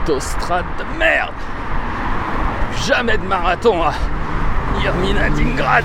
autostrade de merde. Jamais de marathon à Irminatingrad